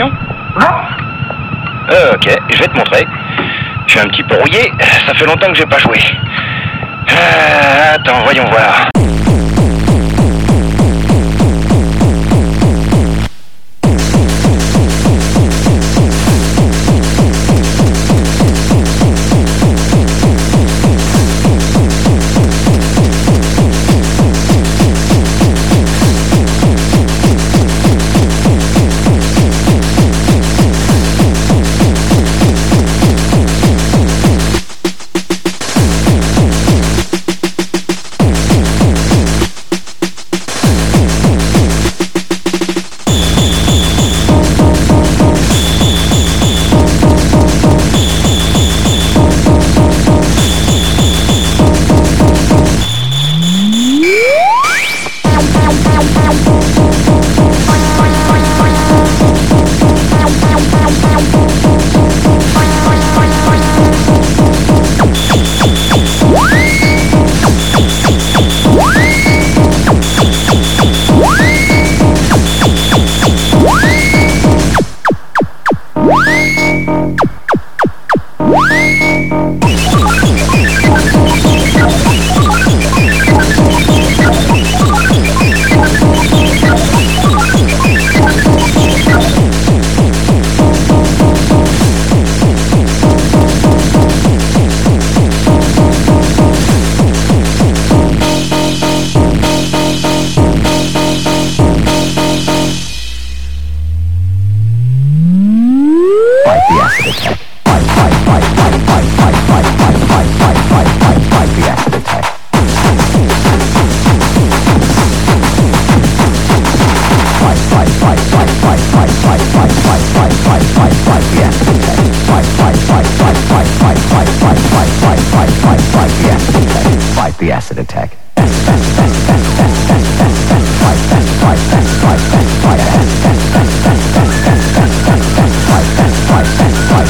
Non. Euh, ok, je vais te montrer. Je suis un petit peu rouillé, ça fait longtemps que j'ai pas joué. Euh, attends, voyons voir.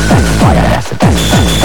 dance, fire has to dance.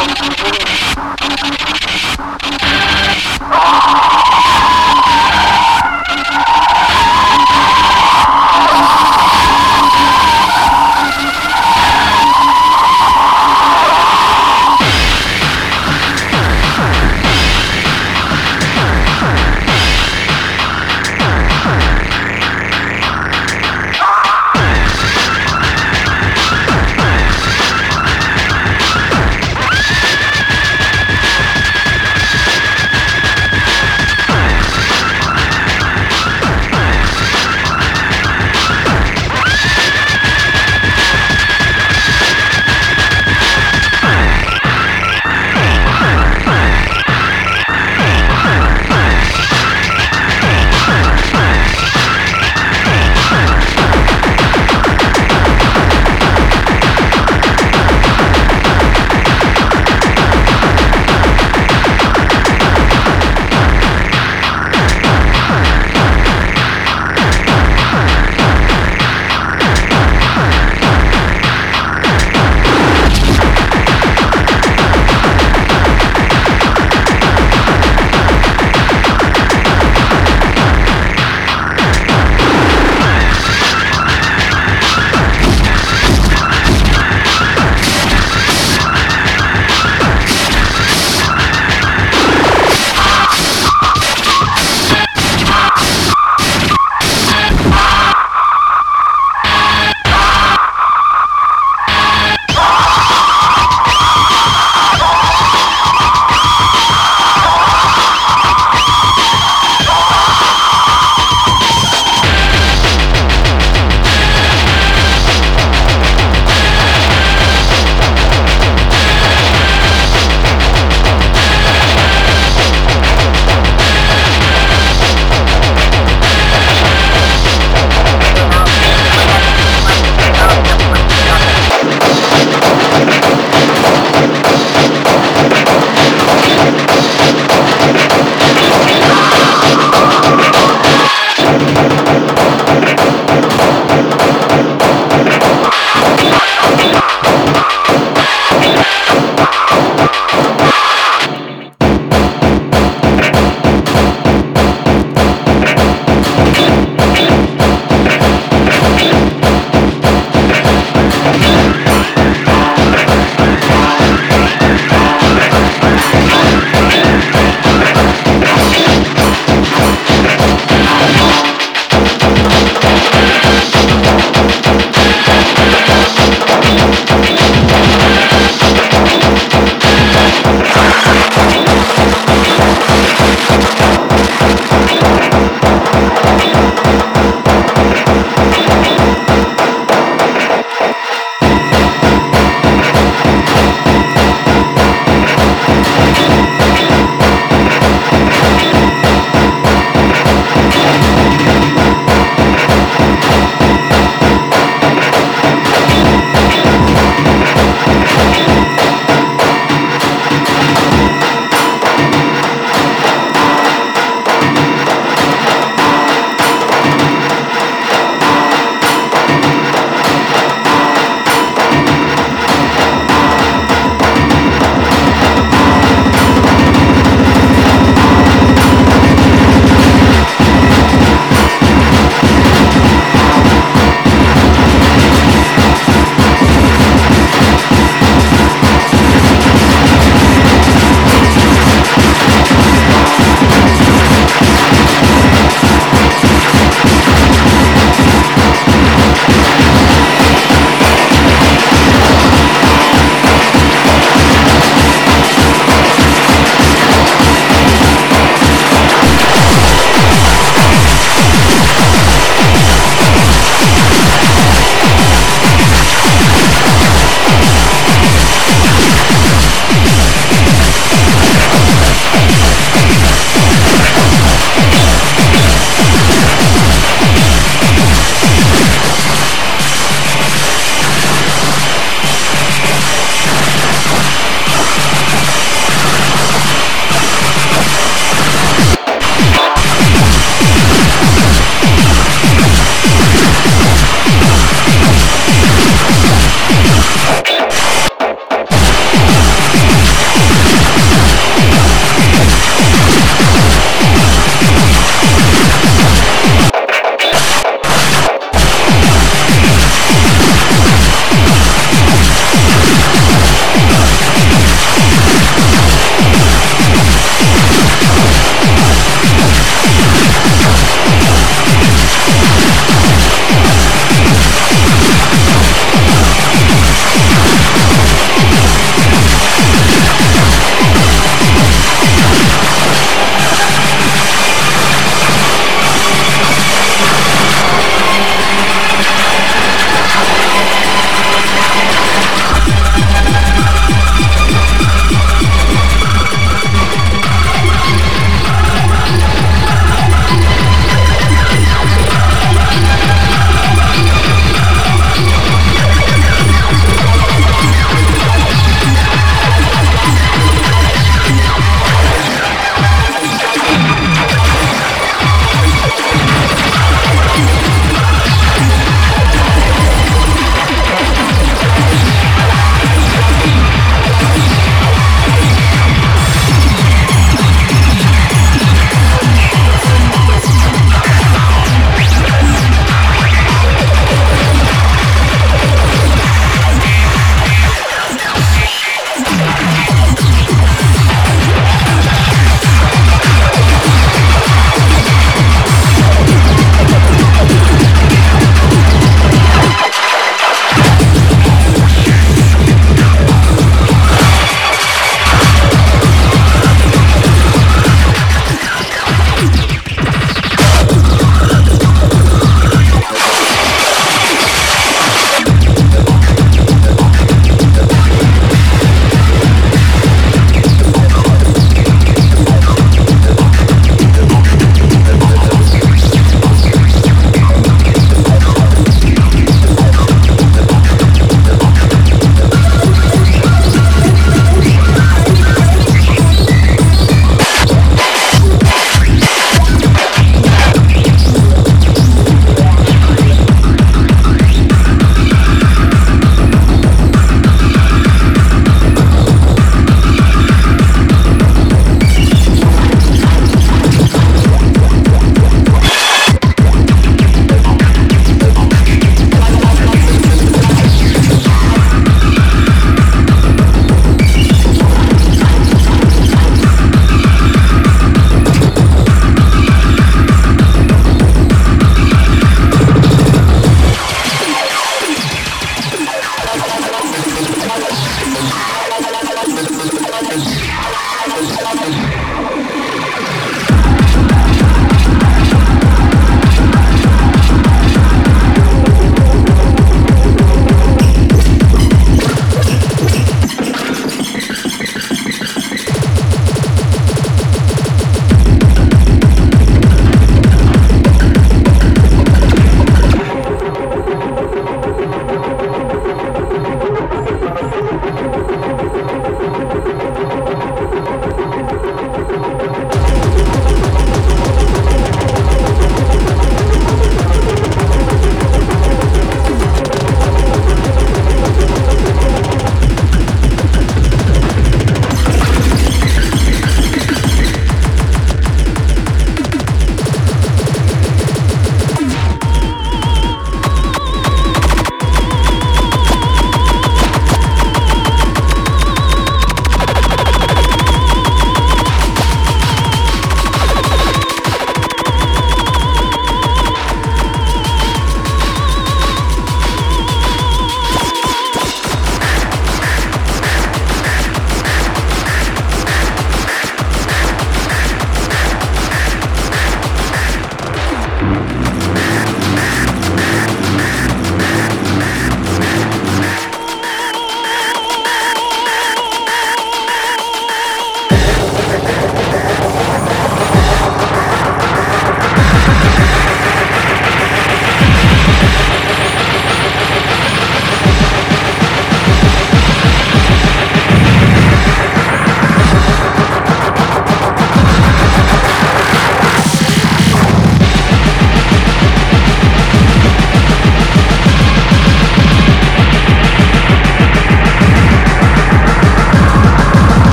Thank you.